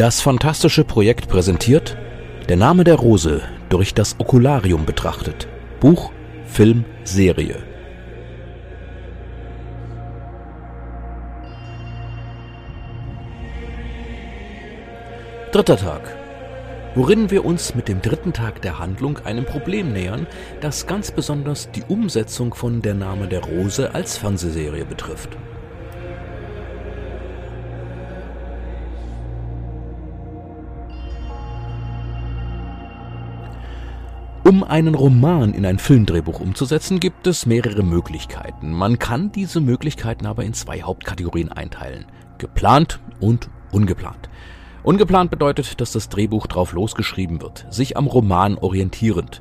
Das fantastische Projekt präsentiert Der Name der Rose durch das Okularium betrachtet. Buch, Film, Serie. Dritter Tag. Worin wir uns mit dem dritten Tag der Handlung einem Problem nähern, das ganz besonders die Umsetzung von Der Name der Rose als Fernsehserie betrifft. Um einen Roman in ein Filmdrehbuch umzusetzen, gibt es mehrere Möglichkeiten. Man kann diese Möglichkeiten aber in zwei Hauptkategorien einteilen. Geplant und ungeplant. Ungeplant bedeutet, dass das Drehbuch drauf losgeschrieben wird, sich am Roman orientierend.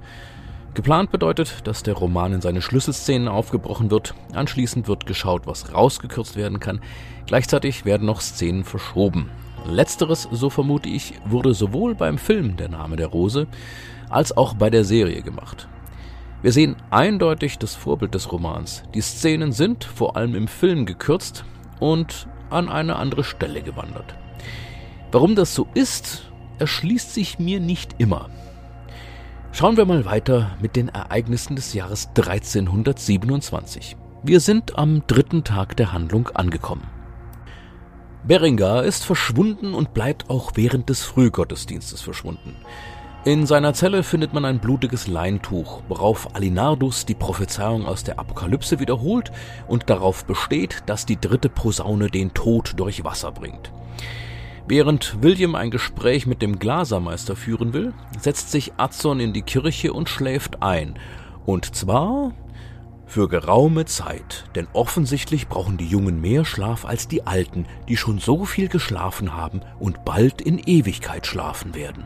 Geplant bedeutet, dass der Roman in seine Schlüsselszenen aufgebrochen wird, anschließend wird geschaut, was rausgekürzt werden kann, gleichzeitig werden noch Szenen verschoben. Letzteres, so vermute ich, wurde sowohl beim Film Der Name der Rose als auch bei der Serie gemacht. Wir sehen eindeutig das Vorbild des Romans. Die Szenen sind vor allem im Film gekürzt und an eine andere Stelle gewandert. Warum das so ist, erschließt sich mir nicht immer. Schauen wir mal weiter mit den Ereignissen des Jahres 1327. Wir sind am dritten Tag der Handlung angekommen. Berengar ist verschwunden und bleibt auch während des Frühgottesdienstes verschwunden. In seiner Zelle findet man ein blutiges Leintuch, worauf Alinardus die Prophezeiung aus der Apokalypse wiederholt und darauf besteht, dass die dritte Posaune den Tod durch Wasser bringt. Während William ein Gespräch mit dem Glasermeister führen will, setzt sich Adson in die Kirche und schläft ein. Und zwar für geraume Zeit, denn offensichtlich brauchen die Jungen mehr Schlaf als die Alten, die schon so viel geschlafen haben und bald in Ewigkeit schlafen werden.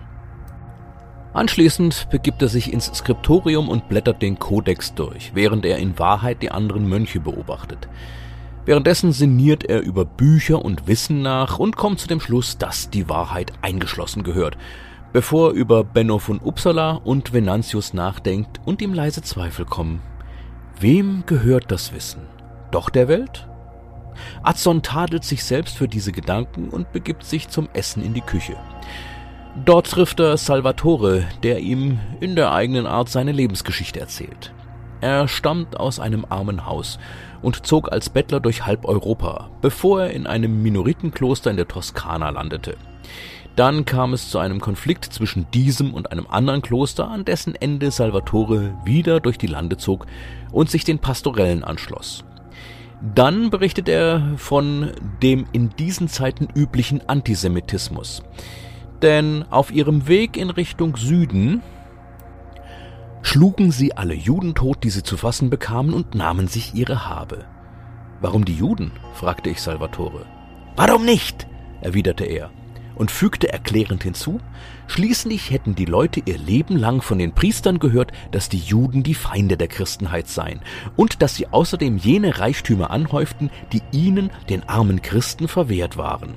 Anschließend begibt er sich ins Skriptorium und blättert den Kodex durch, während er in Wahrheit die anderen Mönche beobachtet. Währenddessen sinniert er über Bücher und Wissen nach und kommt zu dem Schluss, dass die Wahrheit eingeschlossen gehört, bevor er über Benno von Uppsala und Venantius nachdenkt und ihm leise Zweifel kommen. Wem gehört das Wissen? Doch der Welt? Adson tadelt sich selbst für diese Gedanken und begibt sich zum Essen in die Küche. Dort trifft er Salvatore, der ihm in der eigenen Art seine Lebensgeschichte erzählt. Er stammt aus einem armen Haus und zog als Bettler durch halb Europa, bevor er in einem Minoritenkloster in der Toskana landete. Dann kam es zu einem Konflikt zwischen diesem und einem anderen Kloster, an dessen Ende Salvatore wieder durch die Lande zog und sich den Pastorellen anschloss. Dann berichtet er von dem in diesen Zeiten üblichen Antisemitismus denn auf ihrem Weg in Richtung Süden schlugen sie alle Juden tot, die sie zu fassen bekamen, und nahmen sich ihre Habe. Warum die Juden? fragte ich Salvatore. Warum nicht? erwiderte er und fügte erklärend hinzu, schließlich hätten die Leute ihr Leben lang von den Priestern gehört, dass die Juden die Feinde der Christenheit seien und dass sie außerdem jene Reichtümer anhäuften, die ihnen, den armen Christen, verwehrt waren.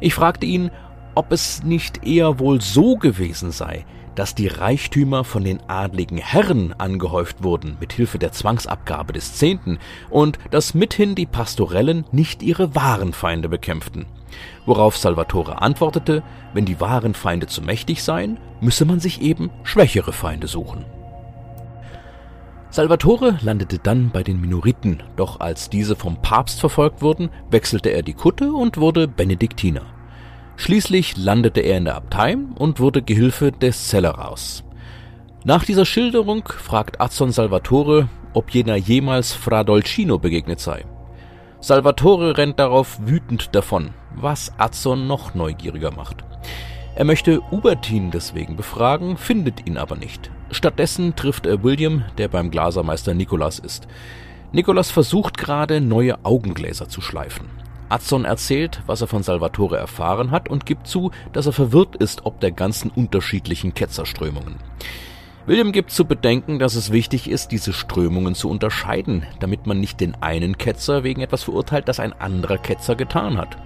Ich fragte ihn, ob es nicht eher wohl so gewesen sei, dass die Reichtümer von den adligen Herren angehäuft wurden mit Hilfe der Zwangsabgabe des Zehnten und dass mithin die Pastorellen nicht ihre wahren Feinde bekämpften. Worauf Salvatore antwortete, wenn die wahren Feinde zu mächtig seien, müsse man sich eben schwächere Feinde suchen. Salvatore landete dann bei den Minoriten, doch als diese vom Papst verfolgt wurden, wechselte er die Kutte und wurde Benediktiner. Schließlich landete er in der Abtei und wurde Gehilfe des Zelleraus. Nach dieser Schilderung fragt Azon Salvatore, ob jener jemals Fra Dolcino begegnet sei. Salvatore rennt darauf wütend davon, was Azon noch neugieriger macht. Er möchte Ubertin deswegen befragen, findet ihn aber nicht. Stattdessen trifft er William, der beim Glasermeister Nicholas ist. Nicholas versucht gerade, neue Augengläser zu schleifen. Adson erzählt, was er von Salvatore erfahren hat und gibt zu, dass er verwirrt ist ob der ganzen unterschiedlichen Ketzerströmungen. William gibt zu bedenken, dass es wichtig ist, diese Strömungen zu unterscheiden, damit man nicht den einen Ketzer wegen etwas verurteilt, das ein anderer Ketzer getan hat.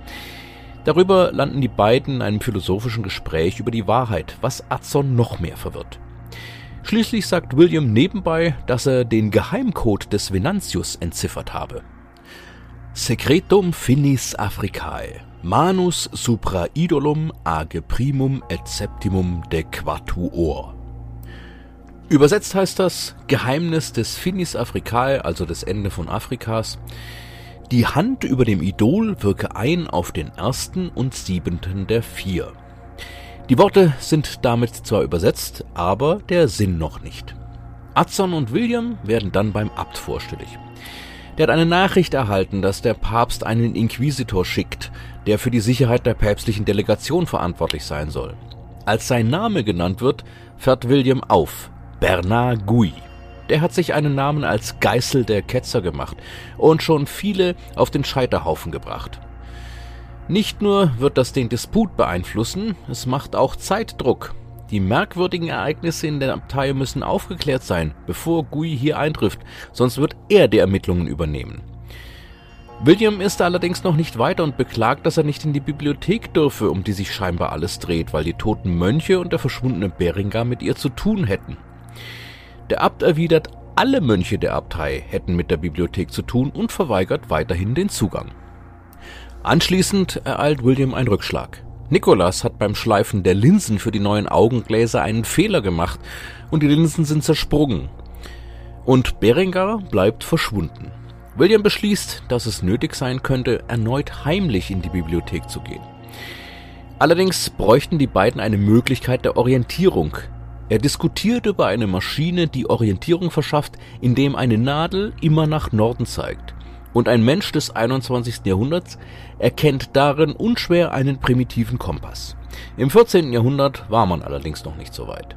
Darüber landen die beiden in einem philosophischen Gespräch über die Wahrheit, was Adson noch mehr verwirrt. Schließlich sagt William nebenbei, dass er den Geheimcode des Venantius entziffert habe. Secretum finis Africae. Manus supra idolum age primum et septimum de quatuor. Übersetzt heißt das Geheimnis des Finis Africae, also des Ende von Afrikas. Die Hand über dem Idol wirke ein auf den ersten und siebenten der vier. Die Worte sind damit zwar übersetzt, aber der Sinn noch nicht. Adson und William werden dann beim Abt vorstellig. Der hat eine Nachricht erhalten, dass der Papst einen Inquisitor schickt, der für die Sicherheit der päpstlichen Delegation verantwortlich sein soll. Als sein Name genannt wird, fährt William auf. Bernard Gouy. Der hat sich einen Namen als Geißel der Ketzer gemacht und schon viele auf den Scheiterhaufen gebracht. Nicht nur wird das den Disput beeinflussen, es macht auch Zeitdruck. Die merkwürdigen Ereignisse in der Abtei müssen aufgeklärt sein, bevor Gui hier eintrifft, sonst wird er die Ermittlungen übernehmen. William ist allerdings noch nicht weiter und beklagt, dass er nicht in die Bibliothek dürfe, um die sich scheinbar alles dreht, weil die toten Mönche und der verschwundene Beringer mit ihr zu tun hätten. Der Abt erwidert, alle Mönche der Abtei hätten mit der Bibliothek zu tun und verweigert weiterhin den Zugang. Anschließend ereilt William ein Rückschlag. Nicholas hat beim Schleifen der Linsen für die neuen Augengläser einen Fehler gemacht und die Linsen sind zersprungen. Und Berengar bleibt verschwunden. William beschließt, dass es nötig sein könnte, erneut heimlich in die Bibliothek zu gehen. Allerdings bräuchten die beiden eine Möglichkeit der Orientierung. Er diskutiert über eine Maschine, die Orientierung verschafft, indem eine Nadel immer nach Norden zeigt. Und ein Mensch des 21. Jahrhunderts erkennt darin unschwer einen primitiven Kompass. Im 14. Jahrhundert war man allerdings noch nicht so weit.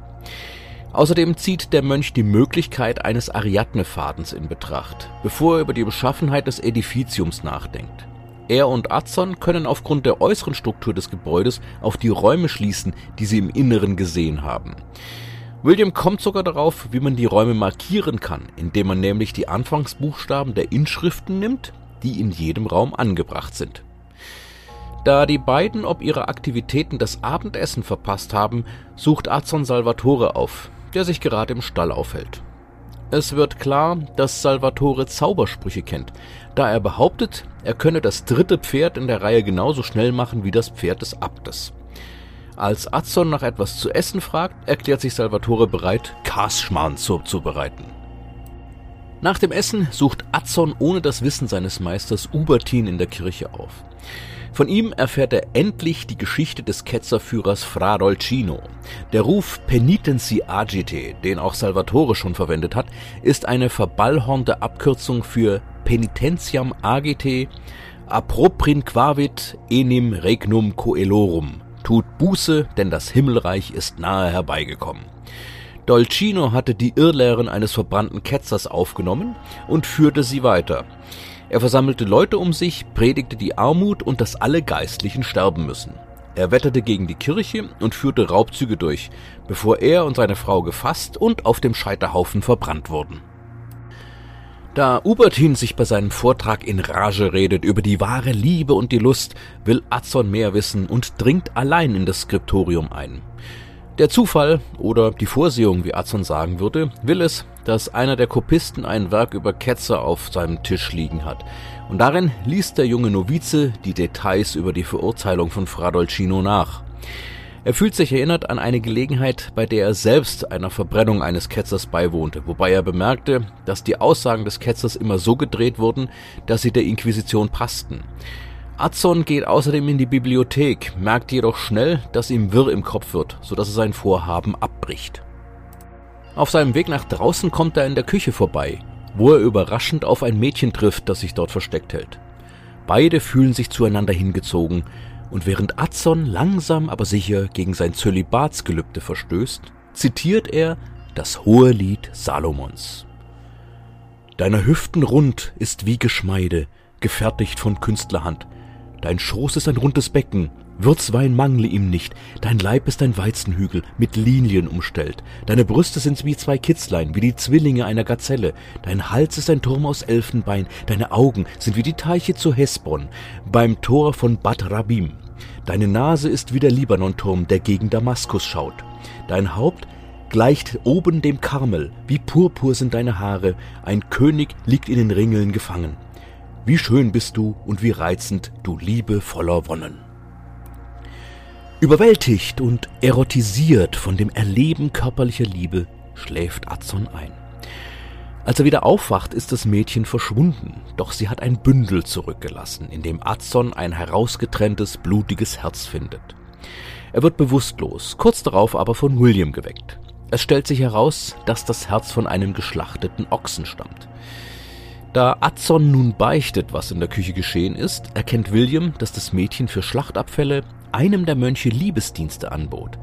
Außerdem zieht der Mönch die Möglichkeit eines Ariadne-Fadens in Betracht, bevor er über die Beschaffenheit des Edificiums nachdenkt. Er und Adson können aufgrund der äußeren Struktur des Gebäudes auf die Räume schließen, die sie im Inneren gesehen haben. William kommt sogar darauf, wie man die Räume markieren kann, indem man nämlich die Anfangsbuchstaben der Inschriften nimmt, die in jedem Raum angebracht sind. Da die beiden ob ihre Aktivitäten das Abendessen verpasst haben, sucht Azon Salvatore auf, der sich gerade im Stall aufhält. Es wird klar, dass Salvatore Zaubersprüche kennt, da er behauptet, er könne das dritte Pferd in der Reihe genauso schnell machen wie das Pferd des Abtes. Als Azon nach etwas zu essen fragt, erklärt sich Salvatore bereit, Karsschmarrn zuzubereiten. Nach dem Essen sucht Azon ohne das Wissen seines Meisters Ubertin in der Kirche auf. Von ihm erfährt er endlich die Geschichte des Ketzerführers Fra Dolcino. Der Ruf Penitenzi Agite, den auch Salvatore schon verwendet hat, ist eine verballhornte Abkürzung für Penitentiam Agite Approprinquavit enim regnum coelorum. Tut Buße, denn das Himmelreich ist nahe herbeigekommen. Dolcino hatte die Irrlehren eines verbrannten Ketzers aufgenommen und führte sie weiter. Er versammelte Leute um sich, predigte die Armut und dass alle Geistlichen sterben müssen. Er wetterte gegen die Kirche und führte Raubzüge durch, bevor er und seine Frau gefasst und auf dem Scheiterhaufen verbrannt wurden. Da Ubertin sich bei seinem Vortrag in Rage redet über die wahre Liebe und die Lust, will Azon mehr wissen und dringt allein in das Skriptorium ein. Der Zufall oder die Vorsehung, wie Azon sagen würde, will es, dass einer der Kopisten ein Werk über Ketzer auf seinem Tisch liegen hat. Und darin liest der junge Novize die Details über die Verurteilung von Fra Dolcino nach. Er fühlt sich erinnert an eine Gelegenheit, bei der er selbst einer Verbrennung eines Ketzers beiwohnte, wobei er bemerkte, dass die Aussagen des Ketzers immer so gedreht wurden, dass sie der Inquisition passten. Adson geht außerdem in die Bibliothek, merkt jedoch schnell, dass ihm wirr im Kopf wird, so dass er sein Vorhaben abbricht. Auf seinem Weg nach draußen kommt er in der Küche vorbei, wo er überraschend auf ein Mädchen trifft, das sich dort versteckt hält. Beide fühlen sich zueinander hingezogen, und während Adson langsam aber sicher gegen sein Zölibatsgelübde verstößt, zitiert er das hohe Lied Salomons. Deiner Hüften rund ist wie Geschmeide, gefertigt von Künstlerhand, Dein Schoß ist ein rundes Becken, Würzwein mangle ihm nicht, dein Leib ist ein Weizenhügel, mit Linien umstellt, deine Brüste sind wie zwei Kitzlein, wie die Zwillinge einer Gazelle, dein Hals ist ein Turm aus Elfenbein, deine Augen sind wie die Teiche zu Hesbon, beim Tor von Bad Rabim. Deine Nase ist wie der Libanonturm, der gegen Damaskus schaut. Dein Haupt gleicht oben dem Karmel, wie Purpur sind deine Haare, ein König liegt in den Ringeln gefangen. wie schön bist du und wie reizend, du Liebe voller Wonnen. Überwältigt und erotisiert von dem Erleben körperlicher Liebe schläft Adson ein. Als er wieder aufwacht, ist das Mädchen verschwunden, doch sie hat ein Bündel zurückgelassen, in dem Adson ein herausgetrenntes, blutiges Herz findet. Er wird bewusstlos, kurz darauf aber von William geweckt. Es stellt sich heraus, dass das Herz von einem geschlachteten Ochsen stammt. Da Adson nun beichtet, was in der Küche geschehen ist, erkennt William, dass das Mädchen für Schlachtabfälle einem der Mönche Liebesdienste anbot.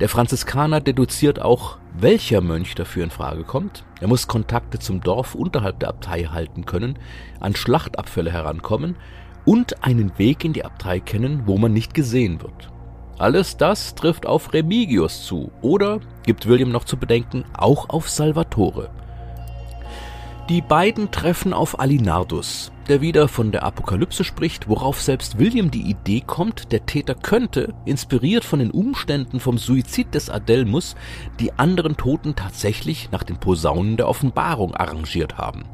Der Franziskaner deduziert auch, welcher Mönch dafür in Frage kommt. Er muss Kontakte zum Dorf unterhalb der Abtei halten können, an Schlachtabfälle herankommen und einen Weg in die Abtei kennen, wo man nicht gesehen wird. Alles das trifft auf Remigius zu oder, gibt William noch zu bedenken, auch auf Salvatore. Die beiden treffen auf Alinardus, der wieder von der Apokalypse spricht, worauf selbst William die Idee kommt, der Täter könnte, inspiriert von den Umständen vom Suizid des Adelmus, die anderen Toten tatsächlich nach den Posaunen der Offenbarung arrangiert haben.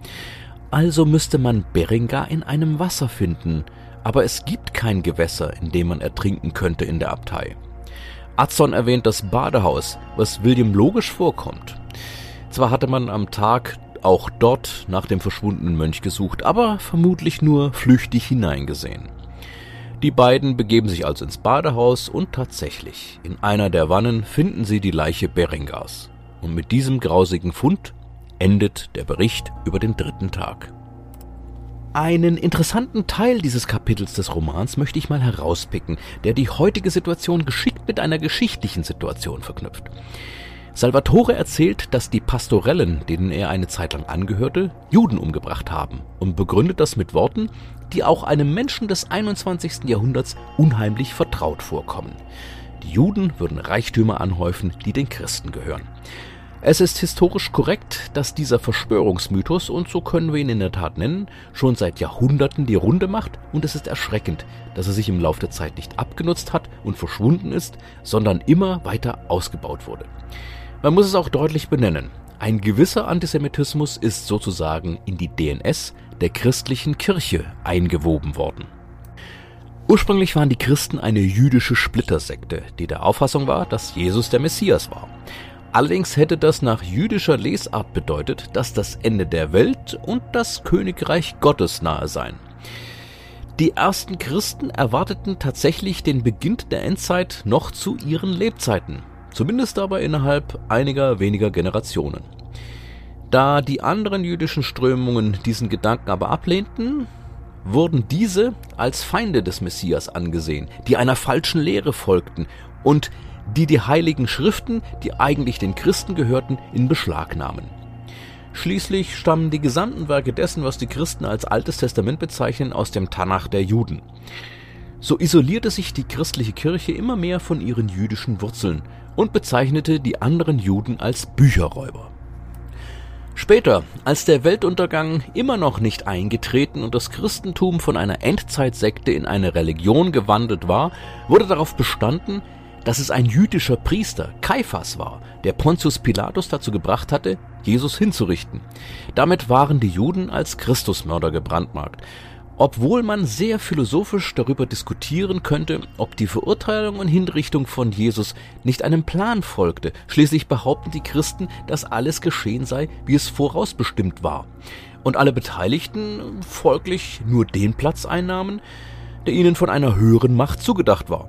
Also müsste man Berengar in einem Wasser finden, aber es gibt kein Gewässer, in dem man ertrinken könnte in der Abtei. Adson erwähnt das Badehaus, was William logisch vorkommt. Zwar hatte man am Tag auch dort nach dem verschwundenen Mönch gesucht, aber vermutlich nur flüchtig hineingesehen. Die beiden begeben sich also ins Badehaus und tatsächlich, in einer der Wannen finden sie die Leiche Berengars. Und mit diesem grausigen Fund endet der Bericht über den dritten Tag. Einen interessanten Teil dieses Kapitels des Romans möchte ich mal herauspicken, der die heutige Situation geschickt mit einer geschichtlichen Situation verknüpft. Salvatore erzählt, dass die Pastorellen, denen er eine Zeit lang angehörte, Juden umgebracht haben und begründet das mit Worten, die auch einem Menschen des 21. Jahrhunderts unheimlich vertraut vorkommen. Die Juden würden Reichtümer anhäufen, die den Christen gehören. Es ist historisch korrekt, dass dieser Verschwörungsmythos, und so können wir ihn in der Tat nennen, schon seit Jahrhunderten die Runde macht und es ist erschreckend, dass er sich im Laufe der Zeit nicht abgenutzt hat und verschwunden ist, sondern immer weiter ausgebaut wurde. Man muss es auch deutlich benennen. Ein gewisser Antisemitismus ist sozusagen in die DNS der christlichen Kirche eingewoben worden. Ursprünglich waren die Christen eine jüdische Splittersekte, die der Auffassung war, dass Jesus der Messias war. Allerdings hätte das nach jüdischer Lesart bedeutet, dass das Ende der Welt und das Königreich Gottes nahe seien. Die ersten Christen erwarteten tatsächlich den Beginn der Endzeit noch zu ihren Lebzeiten zumindest aber innerhalb einiger weniger Generationen. Da die anderen jüdischen Strömungen diesen Gedanken aber ablehnten, wurden diese als Feinde des Messias angesehen, die einer falschen Lehre folgten und die die heiligen Schriften, die eigentlich den Christen gehörten, in Beschlag nahmen. Schließlich stammen die gesamten Werke dessen, was die Christen als Altes Testament bezeichnen, aus dem Tanach der Juden. So isolierte sich die christliche Kirche immer mehr von ihren jüdischen Wurzeln und bezeichnete die anderen Juden als Bücherräuber. Später, als der Weltuntergang immer noch nicht eingetreten und das Christentum von einer Endzeitsekte in eine Religion gewandelt war, wurde darauf bestanden, dass es ein jüdischer Priester, Kaiphas, war, der Pontius Pilatus dazu gebracht hatte, Jesus hinzurichten. Damit waren die Juden als Christusmörder gebrandmarkt obwohl man sehr philosophisch darüber diskutieren könnte, ob die Verurteilung und Hinrichtung von Jesus nicht einem Plan folgte. Schließlich behaupten die Christen, dass alles geschehen sei, wie es vorausbestimmt war. Und alle Beteiligten folglich nur den Platz einnahmen, der ihnen von einer höheren Macht zugedacht war.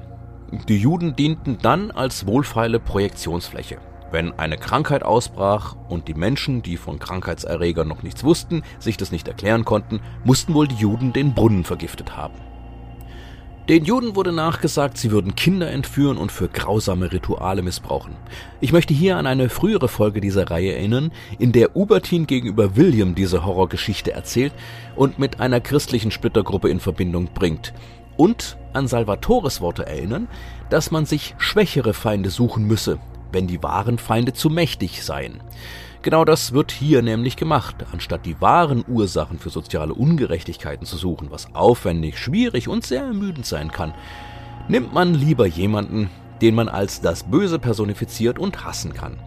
Die Juden dienten dann als wohlfeile Projektionsfläche. Wenn eine Krankheit ausbrach und die Menschen, die von Krankheitserregern noch nichts wussten, sich das nicht erklären konnten, mussten wohl die Juden den Brunnen vergiftet haben. Den Juden wurde nachgesagt, sie würden Kinder entführen und für grausame Rituale missbrauchen. Ich möchte hier an eine frühere Folge dieser Reihe erinnern, in der Ubertin gegenüber William diese Horrorgeschichte erzählt und mit einer christlichen Splittergruppe in Verbindung bringt. Und an Salvatores Worte erinnern, dass man sich schwächere Feinde suchen müsse, wenn die wahren Feinde zu mächtig seien. Genau das wird hier nämlich gemacht, anstatt die wahren Ursachen für soziale Ungerechtigkeiten zu suchen, was aufwendig, schwierig und sehr ermüdend sein kann, nimmt man lieber jemanden, den man als das Böse personifiziert und hassen kann.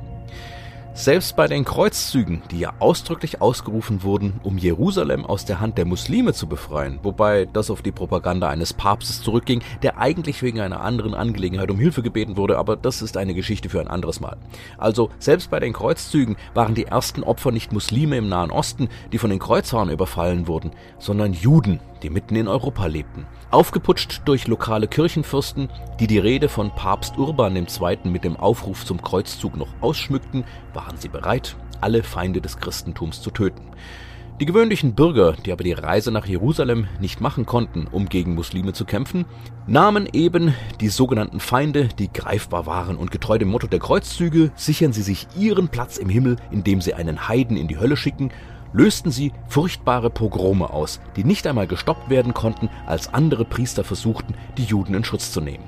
Selbst bei den Kreuzzügen, die ja ausdrücklich ausgerufen wurden, um Jerusalem aus der Hand der Muslime zu befreien, wobei das auf die Propaganda eines Papstes zurückging, der eigentlich wegen einer anderen Angelegenheit um Hilfe gebeten wurde, aber das ist eine Geschichte für ein anderes Mal. Also selbst bei den Kreuzzügen waren die ersten Opfer nicht Muslime im Nahen Osten, die von den Kreuzfahrern überfallen wurden, sondern Juden, die mitten in Europa lebten. Aufgeputscht durch lokale Kirchenfürsten, die die Rede von Papst Urban II. mit dem Aufruf zum Kreuzzug noch ausschmückten, waren sie bereit, alle Feinde des Christentums zu töten. Die gewöhnlichen Bürger, die aber die Reise nach Jerusalem nicht machen konnten, um gegen Muslime zu kämpfen, nahmen eben die sogenannten Feinde, die greifbar waren und getreu dem Motto der Kreuzzüge sichern sie sich ihren Platz im Himmel, indem sie einen Heiden in die Hölle schicken lösten sie furchtbare Pogrome aus, die nicht einmal gestoppt werden konnten, als andere Priester versuchten, die Juden in Schutz zu nehmen.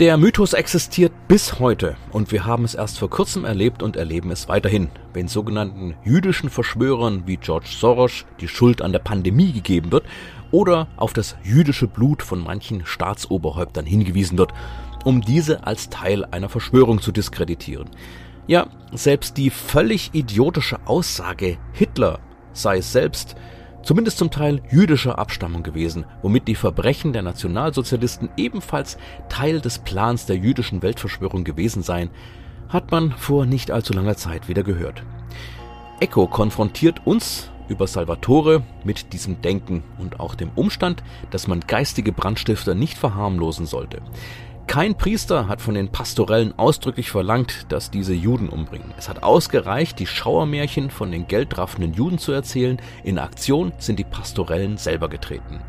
Der Mythos existiert bis heute und wir haben es erst vor kurzem erlebt und erleben es weiterhin, wenn sogenannten jüdischen Verschwörern wie George Soros die Schuld an der Pandemie gegeben wird oder auf das jüdische Blut von manchen Staatsoberhäuptern hingewiesen wird, um diese als Teil einer Verschwörung zu diskreditieren. Ja, selbst die völlig idiotische Aussage, Hitler sei selbst zumindest zum Teil jüdischer Abstammung gewesen, womit die Verbrechen der Nationalsozialisten ebenfalls Teil des Plans der jüdischen Weltverschwörung gewesen seien, hat man vor nicht allzu langer Zeit wieder gehört. Echo konfrontiert uns über Salvatore mit diesem Denken und auch dem Umstand, dass man geistige Brandstifter nicht verharmlosen sollte. Kein Priester hat von den Pastorellen ausdrücklich verlangt, dass diese Juden umbringen. Es hat ausgereicht, die Schauermärchen von den geldraffenden Juden zu erzählen. In Aktion sind die Pastorellen selber getreten.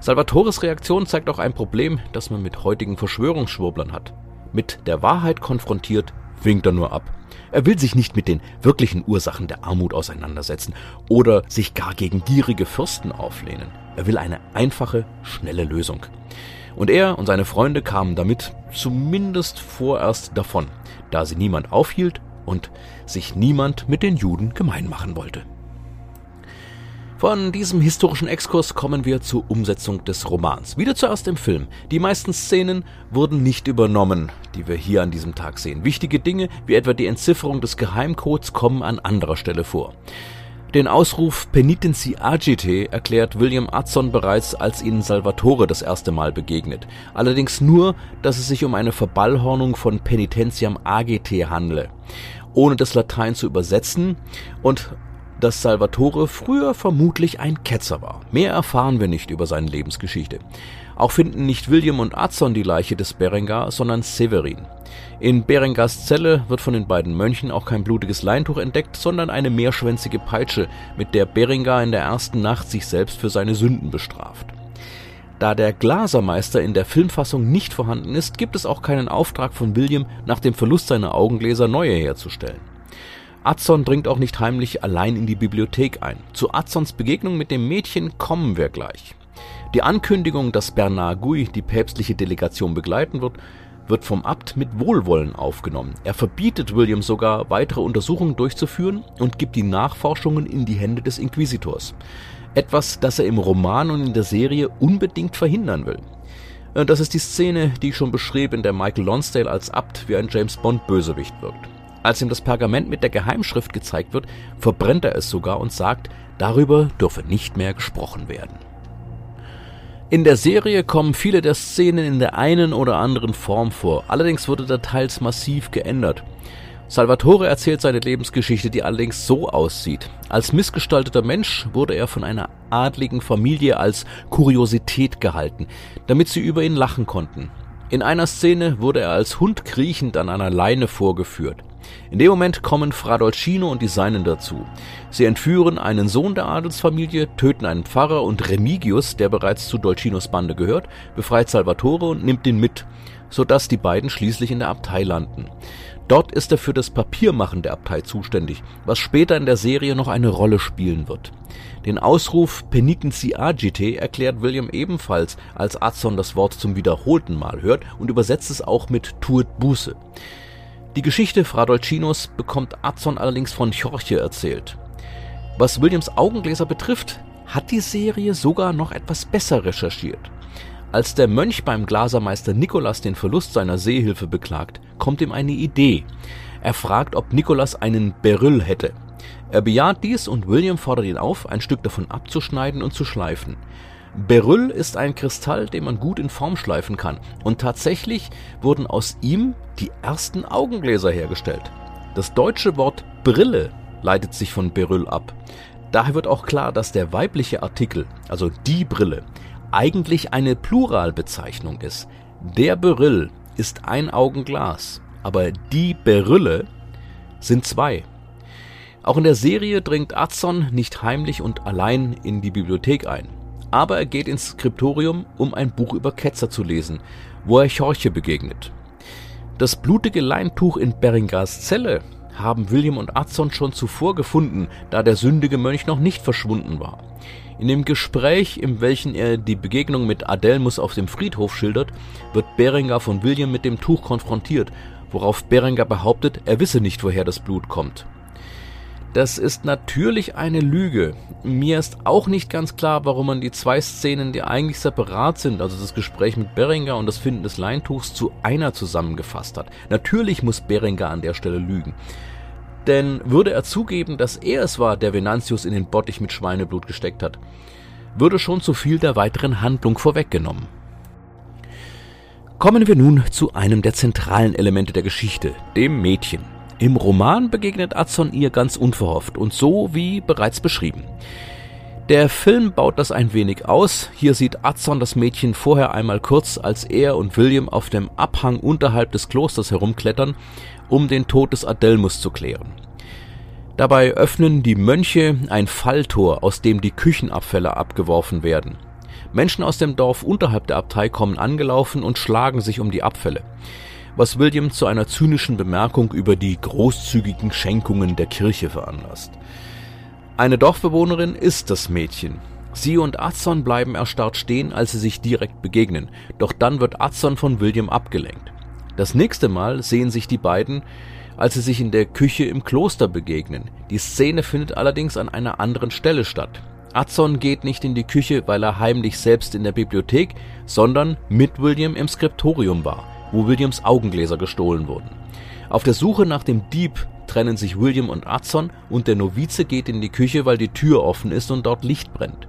Salvatores Reaktion zeigt auch ein Problem, das man mit heutigen Verschwörungsschwurblern hat. Mit der Wahrheit konfrontiert, winkt er nur ab. Er will sich nicht mit den wirklichen Ursachen der Armut auseinandersetzen oder sich gar gegen gierige Fürsten auflehnen. Er will eine einfache, schnelle Lösung. Und er und seine Freunde kamen damit zumindest vorerst davon, da sie niemand aufhielt und sich niemand mit den Juden gemein machen wollte. Von diesem historischen Exkurs kommen wir zur Umsetzung des Romans. Wieder zuerst im Film. Die meisten Szenen wurden nicht übernommen, die wir hier an diesem Tag sehen. Wichtige Dinge, wie etwa die Entzifferung des Geheimcodes, kommen an anderer Stelle vor. Den Ausruf Penitenzi agite erklärt William Adson bereits, als ihnen Salvatore das erste Mal begegnet. Allerdings nur, dass es sich um eine Verballhornung von Penitentiam agite handle, ohne das Latein zu übersetzen und dass Salvatore früher vermutlich ein Ketzer war. Mehr erfahren wir nicht über seine Lebensgeschichte. Auch finden nicht William und Adson die Leiche des Berengar, sondern Severin. In Berengars Zelle wird von den beiden Mönchen auch kein blutiges Leintuch entdeckt, sondern eine mehrschwänzige Peitsche, mit der Berengar in der ersten Nacht sich selbst für seine Sünden bestraft. Da der Glasermeister in der Filmfassung nicht vorhanden ist, gibt es auch keinen Auftrag von William, nach dem Verlust seiner Augengläser neue herzustellen. Adson dringt auch nicht heimlich allein in die Bibliothek ein. Zu Adsons Begegnung mit dem Mädchen kommen wir gleich. Die Ankündigung, dass Bernard Gouy die päpstliche Delegation begleiten wird, wird vom Abt mit Wohlwollen aufgenommen. Er verbietet William sogar, weitere Untersuchungen durchzuführen und gibt die Nachforschungen in die Hände des Inquisitors. Etwas, das er im Roman und in der Serie unbedingt verhindern will. Äh, das ist die Szene, die ich schon beschrieb, in der Michael Lonsdale als Abt wie ein James Bond Bösewicht wirkt. Als ihm das Pergament mit der Geheimschrift gezeigt wird, verbrennt er es sogar und sagt, darüber dürfe nicht mehr gesprochen werden. In der Serie kommen viele der Szenen in der einen oder anderen Form vor, allerdings wurde der teils massiv geändert. Salvatore erzählt seine Lebensgeschichte, die allerdings so aussieht. Als missgestalteter Mensch wurde er von einer adligen Familie als Kuriosität gehalten, damit sie über ihn lachen konnten. In einer Szene wurde er als Hund kriechend an einer Leine vorgeführt. In dem Moment kommen Fra Dolcino und die Seinen dazu. Sie entführen einen Sohn der Adelsfamilie, töten einen Pfarrer und Remigius, der bereits zu Dolcinos Bande gehört, befreit Salvatore und nimmt ihn mit, sodass die beiden schließlich in der Abtei landen. Dort ist er für das Papiermachen der Abtei zuständig, was später in der Serie noch eine Rolle spielen wird. Den Ausruf Penitenzi agite erklärt William ebenfalls, als Adson das Wort zum wiederholten Mal hört und übersetzt es auch mit Tuet Buße. Die Geschichte Fra Dolcinos bekommt Adson allerdings von Jorge erzählt. Was Williams Augengläser betrifft, hat die Serie sogar noch etwas besser recherchiert. Als der Mönch beim Glasermeister Nikolas den Verlust seiner Sehhilfe beklagt, kommt ihm eine Idee. Er fragt, ob Nicholas einen Beryl hätte. Er bejaht dies und William fordert ihn auf, ein Stück davon abzuschneiden und zu schleifen. Beryl ist ein Kristall, den man gut in Form schleifen kann. Und tatsächlich wurden aus ihm die ersten Augengläser hergestellt. Das deutsche Wort Brille leitet sich von Beryl ab. Daher wird auch klar, dass der weibliche Artikel, also die Brille, eigentlich eine Pluralbezeichnung ist. Der Beryl ist ein Augenglas, aber die Berylle sind zwei. Auch in der Serie dringt Adson nicht heimlich und allein in die Bibliothek ein. Aber er geht ins Skriptorium, um ein Buch über Ketzer zu lesen, wo er Chorche begegnet. Das blutige Leintuch in Berengars Zelle haben William und Adson schon zuvor gefunden, da der sündige Mönch noch nicht verschwunden war. In dem Gespräch, in welchem er die Begegnung mit Adelmus auf dem Friedhof schildert, wird Berengar von William mit dem Tuch konfrontiert, worauf Berengar behauptet, er wisse nicht, woher das Blut kommt. Das ist natürlich eine Lüge. Mir ist auch nicht ganz klar, warum man die zwei Szenen, die eigentlich separat sind, also das Gespräch mit Berengar und das Finden des Leintuchs, zu einer zusammengefasst hat. Natürlich muss Berengar an der Stelle lügen. Denn würde er zugeben, dass er es war, der Venantius in den Bottich mit Schweineblut gesteckt hat, würde schon zu viel der weiteren Handlung vorweggenommen. Kommen wir nun zu einem der zentralen Elemente der Geschichte, dem Mädchen. Im Roman begegnet Adson ihr ganz unverhofft und so wie bereits beschrieben. Der Film baut das ein wenig aus. Hier sieht Adson das Mädchen vorher einmal kurz, als er und William auf dem Abhang unterhalb des Klosters herumklettern um den Tod des Adelmus zu klären. Dabei öffnen die Mönche ein Falltor, aus dem die Küchenabfälle abgeworfen werden. Menschen aus dem Dorf unterhalb der Abtei kommen angelaufen und schlagen sich um die Abfälle, was William zu einer zynischen Bemerkung über die großzügigen Schenkungen der Kirche veranlasst. Eine Dorfbewohnerin ist das Mädchen. Sie und Azon bleiben erstarrt stehen, als sie sich direkt begegnen, doch dann wird Azon von William abgelenkt. Das nächste Mal sehen sich die beiden, als sie sich in der Küche im Kloster begegnen. Die Szene findet allerdings an einer anderen Stelle statt. Adson geht nicht in die Küche, weil er heimlich selbst in der Bibliothek, sondern mit William im Skriptorium war, wo Williams Augengläser gestohlen wurden. Auf der Suche nach dem Dieb trennen sich William und Adson und der Novize geht in die Küche, weil die Tür offen ist und dort Licht brennt.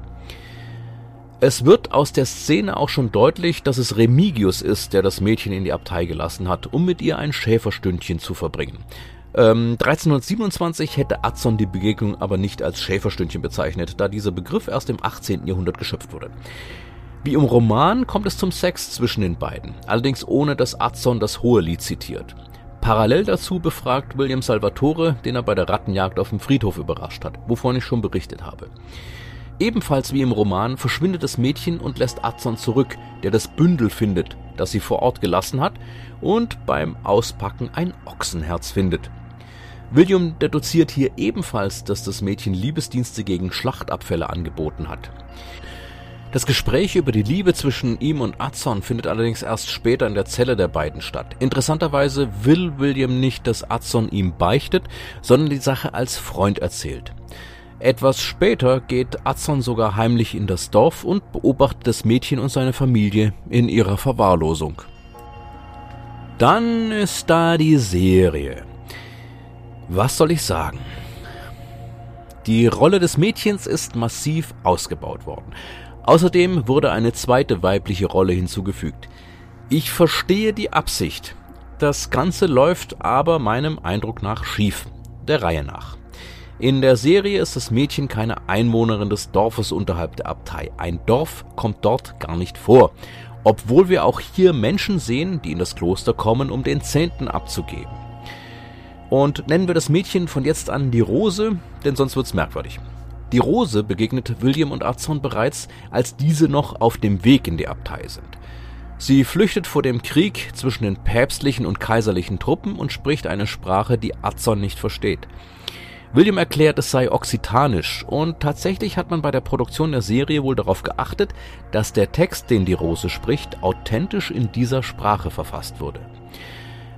Es wird aus der Szene auch schon deutlich, dass es Remigius ist, der das Mädchen in die Abtei gelassen hat, um mit ihr ein Schäferstündchen zu verbringen. Ähm, 1327 hätte Adson die Begegnung aber nicht als Schäferstündchen bezeichnet, da dieser Begriff erst im 18. Jahrhundert geschöpft wurde. Wie im Roman kommt es zum Sex zwischen den beiden, allerdings ohne dass Adson das hohe Lied zitiert. Parallel dazu befragt William Salvatore, den er bei der Rattenjagd auf dem Friedhof überrascht hat, wovon ich schon berichtet habe. Ebenfalls wie im Roman verschwindet das Mädchen und lässt Adson zurück, der das Bündel findet, das sie vor Ort gelassen hat und beim Auspacken ein Ochsenherz findet. William deduziert hier ebenfalls, dass das Mädchen Liebesdienste gegen Schlachtabfälle angeboten hat. Das Gespräch über die Liebe zwischen ihm und Adson findet allerdings erst später in der Zelle der beiden statt. Interessanterweise will William nicht, dass Adson ihm beichtet, sondern die Sache als Freund erzählt. Etwas später geht Adson sogar heimlich in das Dorf und beobachtet das Mädchen und seine Familie in ihrer Verwahrlosung. Dann ist da die Serie. Was soll ich sagen? Die Rolle des Mädchens ist massiv ausgebaut worden. Außerdem wurde eine zweite weibliche Rolle hinzugefügt. Ich verstehe die Absicht. Das Ganze läuft aber meinem Eindruck nach schief, der Reihe nach. In der Serie ist das Mädchen keine Einwohnerin des Dorfes unterhalb der Abtei. Ein Dorf kommt dort gar nicht vor. Obwohl wir auch hier Menschen sehen, die in das Kloster kommen, um den Zehnten abzugeben. Und nennen wir das Mädchen von jetzt an die Rose, denn sonst wird's merkwürdig. Die Rose begegnet William und Azon bereits, als diese noch auf dem Weg in die Abtei sind. Sie flüchtet vor dem Krieg zwischen den päpstlichen und kaiserlichen Truppen und spricht eine Sprache, die Azon nicht versteht. William erklärt, es sei okzitanisch und tatsächlich hat man bei der Produktion der Serie wohl darauf geachtet, dass der Text, den die Rose spricht, authentisch in dieser Sprache verfasst wurde.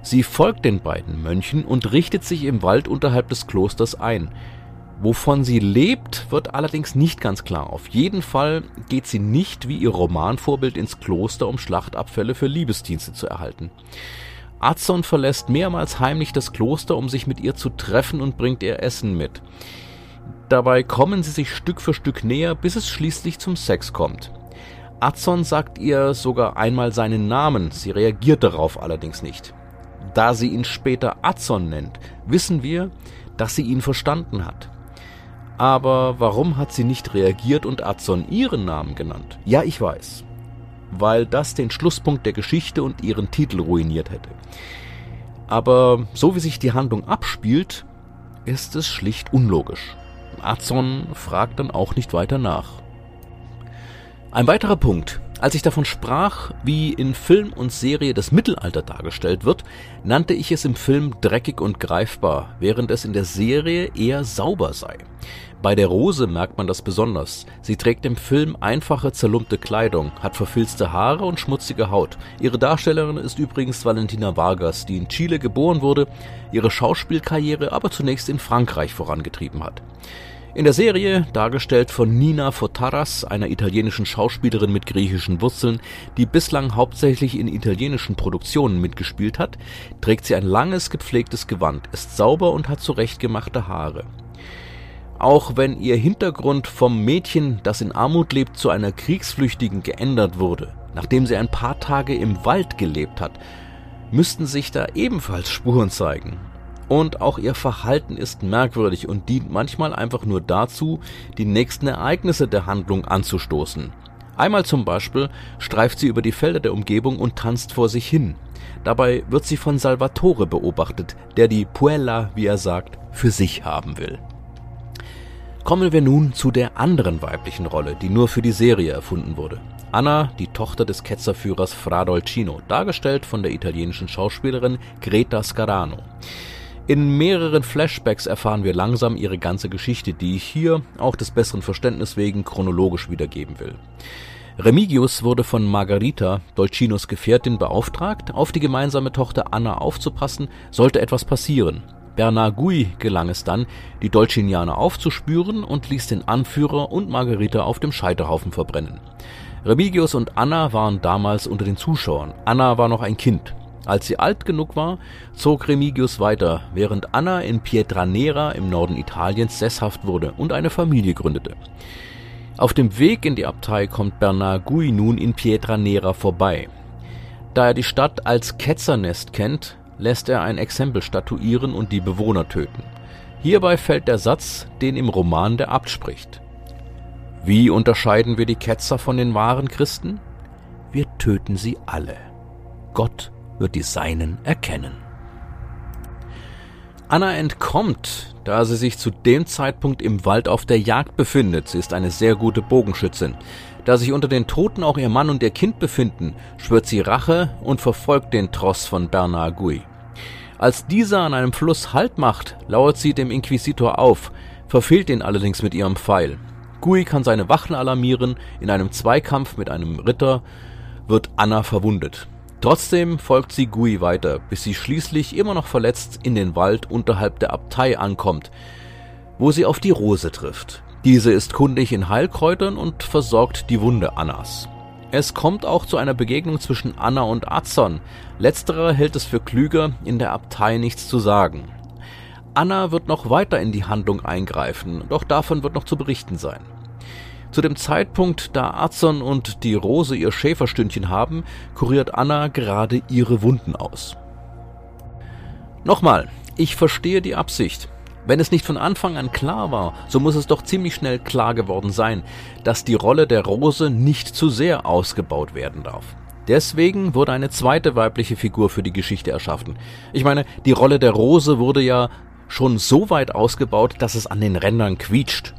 Sie folgt den beiden Mönchen und richtet sich im Wald unterhalb des Klosters ein. Wovon sie lebt, wird allerdings nicht ganz klar. Auf jeden Fall geht sie nicht wie ihr Romanvorbild ins Kloster, um Schlachtabfälle für Liebesdienste zu erhalten. Azon verlässt mehrmals heimlich das Kloster, um sich mit ihr zu treffen und bringt ihr Essen mit. Dabei kommen sie sich Stück für Stück näher, bis es schließlich zum Sex kommt. Azon sagt ihr sogar einmal seinen Namen, sie reagiert darauf allerdings nicht. Da sie ihn später Azon nennt, wissen wir, dass sie ihn verstanden hat. Aber warum hat sie nicht reagiert und Azon ihren Namen genannt? Ja, ich weiß. Weil das den Schlusspunkt der Geschichte und ihren Titel ruiniert hätte. Aber so wie sich die Handlung abspielt, ist es schlicht unlogisch. Azon fragt dann auch nicht weiter nach. Ein weiterer Punkt. Als ich davon sprach, wie in Film und Serie das Mittelalter dargestellt wird, nannte ich es im Film dreckig und greifbar, während es in der Serie eher sauber sei. Bei der Rose merkt man das besonders. Sie trägt im Film einfache, zerlumpte Kleidung, hat verfilzte Haare und schmutzige Haut. Ihre Darstellerin ist übrigens Valentina Vargas, die in Chile geboren wurde, ihre Schauspielkarriere aber zunächst in Frankreich vorangetrieben hat. In der Serie, dargestellt von Nina Fotaras, einer italienischen Schauspielerin mit griechischen Wurzeln, die bislang hauptsächlich in italienischen Produktionen mitgespielt hat, trägt sie ein langes, gepflegtes Gewand, ist sauber und hat zurechtgemachte Haare. Auch wenn ihr Hintergrund vom Mädchen, das in Armut lebt, zu einer Kriegsflüchtigen geändert wurde, nachdem sie ein paar Tage im Wald gelebt hat, müssten sich da ebenfalls Spuren zeigen. Und auch ihr Verhalten ist merkwürdig und dient manchmal einfach nur dazu, die nächsten Ereignisse der Handlung anzustoßen. Einmal zum Beispiel streift sie über die Felder der Umgebung und tanzt vor sich hin. Dabei wird sie von Salvatore beobachtet, der die Puella, wie er sagt, für sich haben will. Kommen wir nun zu der anderen weiblichen Rolle, die nur für die Serie erfunden wurde. Anna, die Tochter des Ketzerführers Fra Dolcino, dargestellt von der italienischen Schauspielerin Greta Scarano. In mehreren Flashbacks erfahren wir langsam ihre ganze Geschichte, die ich hier, auch des besseren Verständnisses wegen, chronologisch wiedergeben will. Remigius wurde von Margarita, Dolcinos Gefährtin, beauftragt, auf die gemeinsame Tochter Anna aufzupassen, sollte etwas passieren. Bernard Gui gelang es dann, die Dolcinianer aufzuspüren und ließ den Anführer und Margarita auf dem Scheiterhaufen verbrennen. Remigius und Anna waren damals unter den Zuschauern. Anna war noch ein Kind. Als sie alt genug war, zog Remigius weiter, während Anna in Pietranera im Norden Italiens sesshaft wurde und eine Familie gründete. Auf dem Weg in die Abtei kommt Bernard Gui nun in Pietranera vorbei. Da er die Stadt als Ketzernest kennt, lässt er ein Exempel statuieren und die Bewohner töten. Hierbei fällt der Satz, den im Roman der Abt spricht. Wie unterscheiden wir die Ketzer von den wahren Christen? Wir töten sie alle. Gott wird die Seinen erkennen. Anna entkommt, da sie sich zu dem Zeitpunkt im Wald auf der Jagd befindet. Sie ist eine sehr gute Bogenschützin. Da sich unter den Toten auch ihr Mann und ihr Kind befinden, schwört sie Rache und verfolgt den Tross von Bernard Gui. Als dieser an einem Fluss Halt macht, lauert sie dem Inquisitor auf, verfehlt ihn allerdings mit ihrem Pfeil. Gui kann seine Wachen alarmieren, in einem Zweikampf mit einem Ritter wird Anna verwundet. Trotzdem folgt sie Gui weiter, bis sie schließlich immer noch verletzt in den Wald unterhalb der Abtei ankommt, wo sie auf die Rose trifft. Diese ist kundig in Heilkräutern und versorgt die Wunde Annas. Es kommt auch zu einer Begegnung zwischen Anna und Azon. Letzterer hält es für klüger, in der Abtei nichts zu sagen. Anna wird noch weiter in die Handlung eingreifen, doch davon wird noch zu berichten sein. Zu dem Zeitpunkt, da Azon und die Rose ihr Schäferstündchen haben, kuriert Anna gerade ihre Wunden aus. Nochmal, ich verstehe die Absicht. Wenn es nicht von Anfang an klar war, so muss es doch ziemlich schnell klar geworden sein, dass die Rolle der Rose nicht zu sehr ausgebaut werden darf. Deswegen wurde eine zweite weibliche Figur für die Geschichte erschaffen. Ich meine, die Rolle der Rose wurde ja schon so weit ausgebaut, dass es an den Rändern quietscht.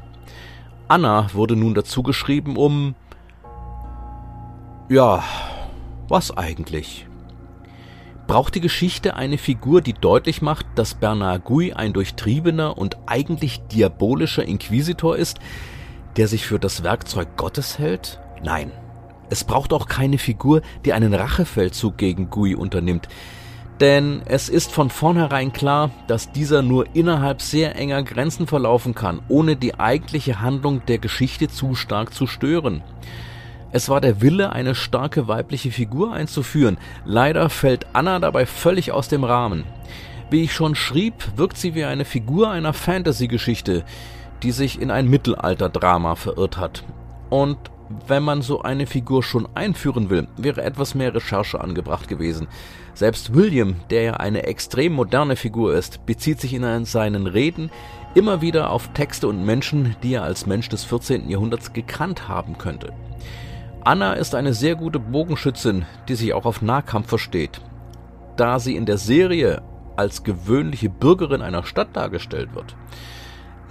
Anna wurde nun dazu geschrieben, um... Ja, was eigentlich? Braucht die Geschichte eine Figur, die deutlich macht, dass Bernard Gui ein durchtriebener und eigentlich diabolischer Inquisitor ist, der sich für das Werkzeug Gottes hält? Nein. Es braucht auch keine Figur, die einen Rachefeldzug gegen Gui unternimmt, denn es ist von vornherein klar, dass dieser nur innerhalb sehr enger Grenzen verlaufen kann, ohne die eigentliche Handlung der Geschichte zu stark zu stören. Es war der Wille, eine starke weibliche Figur einzuführen. Leider fällt Anna dabei völlig aus dem Rahmen. Wie ich schon schrieb, wirkt sie wie eine Figur einer Fantasy-Geschichte, die sich in ein Mittelalter-Drama verirrt hat. Und wenn man so eine Figur schon einführen will, wäre etwas mehr Recherche angebracht gewesen. Selbst William, der ja eine extrem moderne Figur ist, bezieht sich in seinen Reden immer wieder auf Texte und Menschen, die er als Mensch des 14. Jahrhunderts gekannt haben könnte. Anna ist eine sehr gute Bogenschützin, die sich auch auf Nahkampf versteht. Da sie in der Serie als gewöhnliche Bürgerin einer Stadt dargestellt wird,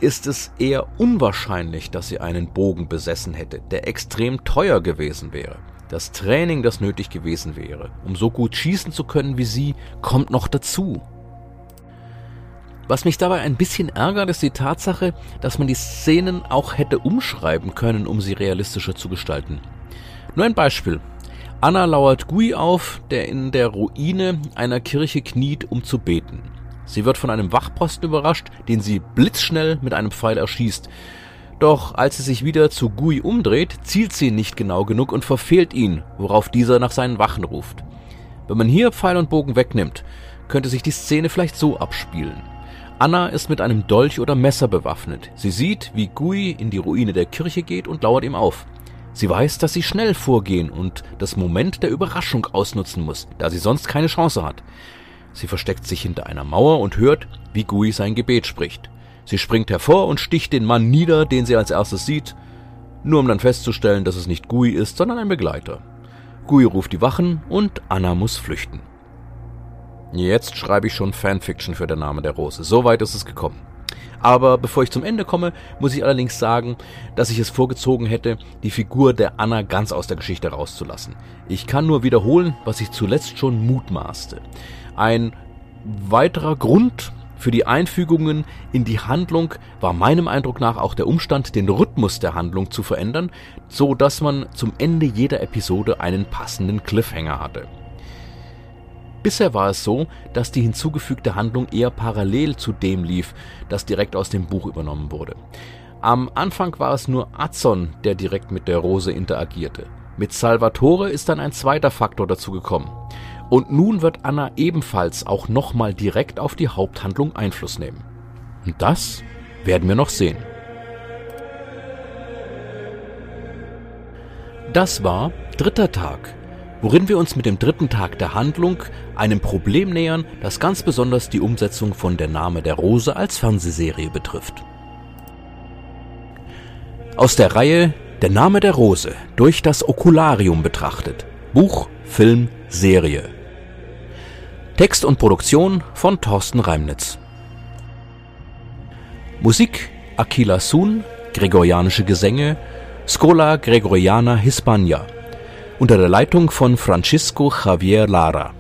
ist es eher unwahrscheinlich, dass sie einen Bogen besessen hätte, der extrem teuer gewesen wäre. Das Training, das nötig gewesen wäre, um so gut schießen zu können wie sie, kommt noch dazu. Was mich dabei ein bisschen ärgert, ist die Tatsache, dass man die Szenen auch hätte umschreiben können, um sie realistischer zu gestalten. Nur ein Beispiel. Anna lauert Gui auf, der in der Ruine einer Kirche kniet, um zu beten. Sie wird von einem Wachposten überrascht, den sie blitzschnell mit einem Pfeil erschießt. Doch als sie sich wieder zu Gui umdreht, zielt sie nicht genau genug und verfehlt ihn, worauf dieser nach seinen Wachen ruft. Wenn man hier Pfeil und Bogen wegnimmt, könnte sich die Szene vielleicht so abspielen. Anna ist mit einem Dolch oder Messer bewaffnet. Sie sieht, wie Gui in die Ruine der Kirche geht und lauert ihm auf. Sie weiß, dass sie schnell vorgehen und das Moment der Überraschung ausnutzen muss, da sie sonst keine Chance hat. Sie versteckt sich hinter einer Mauer und hört, wie Gui sein Gebet spricht. Sie springt hervor und sticht den Mann nieder, den sie als erstes sieht, nur um dann festzustellen, dass es nicht Gui ist, sondern ein Begleiter. Gui ruft die Wachen und Anna muss flüchten. Jetzt schreibe ich schon Fanfiction für der Name der Rose. So weit ist es gekommen. Aber bevor ich zum Ende komme, muss ich allerdings sagen, dass ich es vorgezogen hätte, die Figur der Anna ganz aus der Geschichte rauszulassen. Ich kann nur wiederholen, was ich zuletzt schon mutmaßte. Ein weiterer Grund für die Einfügungen in die Handlung war meinem Eindruck nach auch der Umstand, den Rhythmus der Handlung zu verändern, so dass man zum Ende jeder Episode einen passenden Cliffhanger hatte. Bisher war es so, dass die hinzugefügte Handlung eher parallel zu dem lief, das direkt aus dem Buch übernommen wurde. Am Anfang war es nur Azon, der direkt mit der Rose interagierte. Mit Salvatore ist dann ein zweiter Faktor dazugekommen. Und nun wird Anna ebenfalls auch nochmal direkt auf die Haupthandlung Einfluss nehmen. Und das werden wir noch sehen. Das war dritter Tag, worin wir uns mit dem dritten Tag der Handlung einem Problem nähern, das ganz besonders die Umsetzung von Der Name der Rose als Fernsehserie betrifft. Aus der Reihe Der Name der Rose durch das Okularium betrachtet. Buch, Film, Serie Text und Produktion von Thorsten Reimnitz. Musik Aquila Sun, Gregorianische Gesänge, Scola Gregoriana Hispania, unter der Leitung von Francisco Javier Lara.